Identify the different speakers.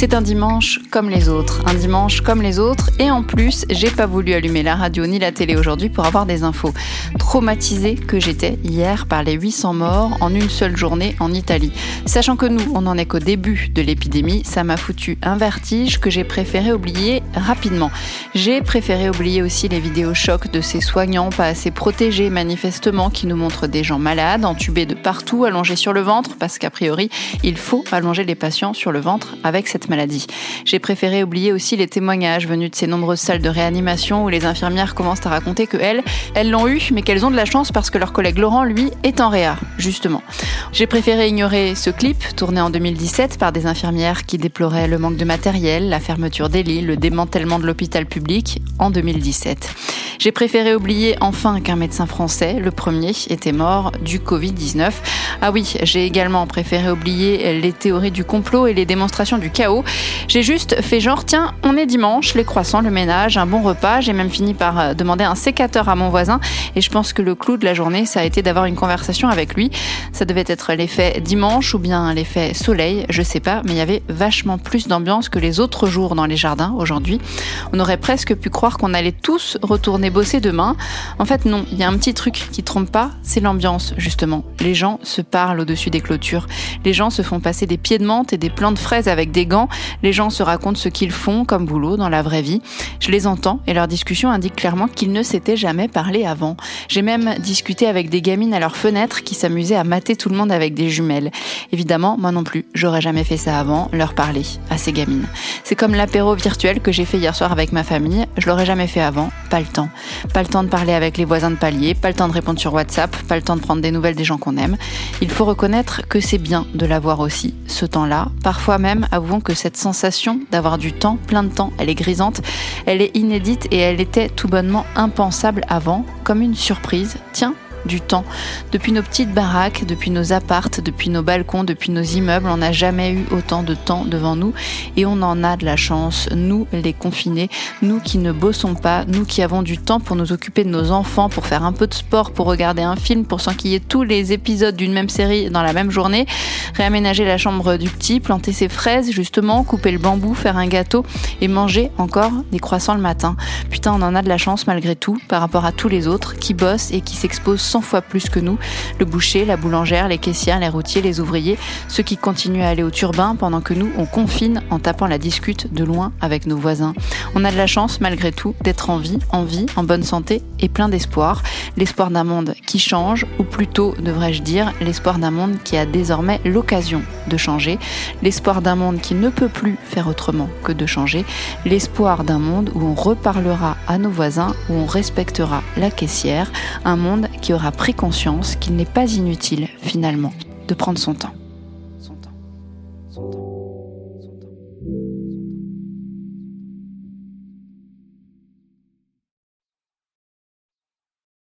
Speaker 1: C'est un dimanche comme les autres, un dimanche comme les autres, et en plus, j'ai pas voulu allumer la radio ni la télé aujourd'hui pour avoir des infos. Traumatisée que j'étais hier par les 800 morts en une seule journée en Italie. Sachant que nous, on n'en est qu'au début de l'épidémie, ça m'a foutu un vertige que j'ai préféré oublier rapidement. J'ai préféré oublier aussi les vidéos chocs de ces soignants pas assez protégés manifestement qui nous montrent des gens malades, entubés de partout, allongés sur le ventre, parce qu'a priori, il faut allonger les patients sur le ventre avec cette maladie. J'ai préféré oublier aussi les témoignages venus de ces nombreuses salles de réanimation où les infirmières commencent à raconter que elles, elles l'ont eu, mais qu'elles ont de la chance parce que leur collègue Laurent, lui, est en réa, justement. J'ai préféré ignorer ce clip, tourné en 2017 par des infirmières qui déploraient le manque de matériel, la fermeture des lits, le démantèlement de l'hôpital public en 2017. J'ai préféré oublier enfin qu'un médecin français, le premier, était mort du Covid-19. Ah oui, j'ai également préféré oublier les théories du complot et les démonstrations du chaos. J'ai juste fait genre, tiens, on est dimanche, les croissants, le ménage, un bon repas. J'ai même fini par euh, demander un sécateur à mon voisin et je pense que le clou de la journée, ça a été d'avoir une conversation avec lui. Ça devait être l'effet dimanche ou bien l'effet soleil, je sais pas, mais il y avait vachement plus d'ambiance que les autres jours dans les jardins aujourd'hui. On aurait presque pu croire qu'on allait tous retourner bosser demain. En fait, non, il y a un petit truc qui trompe pas, c'est l'ambiance, justement. Les gens se parlent au-dessus des clôtures. Les gens se font passer des pieds de menthe et des plants de fraises avec des gants. Les gens se racontent ce qu'ils font comme boulot dans la vraie vie. Je les entends et leur discussion indique clairement qu'ils ne s'étaient jamais parlé avant. J'ai même discuté avec des gamines à leur fenêtre qui s'amusaient à mater tout le monde avec des jumelles. Évidemment, moi non plus, j'aurais jamais fait ça avant, leur parler à ces gamines. C'est comme l'apéro virtuel que j'ai fait hier soir avec ma famille, je l'aurais jamais fait avant, pas le temps. Pas le temps de parler avec les voisins de palier, pas le temps de répondre sur WhatsApp, pas le temps de prendre des nouvelles des gens qu'on aime. Il faut reconnaître que c'est bien de l'avoir aussi, ce temps-là. Parfois même, avouons que cette sensation d'avoir du temps, plein de temps, elle est grisante, elle est inédite et elle était tout bonnement impensable avant, comme une surprise. Tiens, du temps. Depuis nos petites baraques, depuis nos appartes, depuis nos balcons, depuis nos immeubles, on n'a jamais eu autant de temps devant nous et on en a de la chance, nous les confinés, nous qui ne bossons pas, nous qui avons du temps pour nous occuper de nos enfants, pour faire un peu de sport, pour regarder un film, pour s'enquiller tous les épisodes d'une même série dans la même journée, réaménager la chambre du petit, planter ses fraises justement, couper le bambou, faire un gâteau et manger encore des croissants le matin. Putain, on en a de la chance malgré tout par rapport à tous les autres qui bossent et qui s'exposent 100 fois plus que nous. Le boucher, la boulangère, les caissières, les routiers, les ouvriers, ceux qui continuent à aller au turbin pendant que nous, on confine en tapant la discute de loin avec nos voisins. On a de la chance, malgré tout, d'être en vie, en vie, en bonne santé et plein d'espoir. L'espoir d'un monde qui change, ou plutôt, devrais-je dire, l'espoir d'un monde qui a désormais l'occasion de changer. L'espoir d'un monde qui ne peut plus faire autrement que de changer. L'espoir d'un monde où on reparlera à nos voisins, où on respectera la caissière. Un monde qui aura pris conscience qu'il n'est pas inutile, finalement, de prendre. Son temps. Son temps.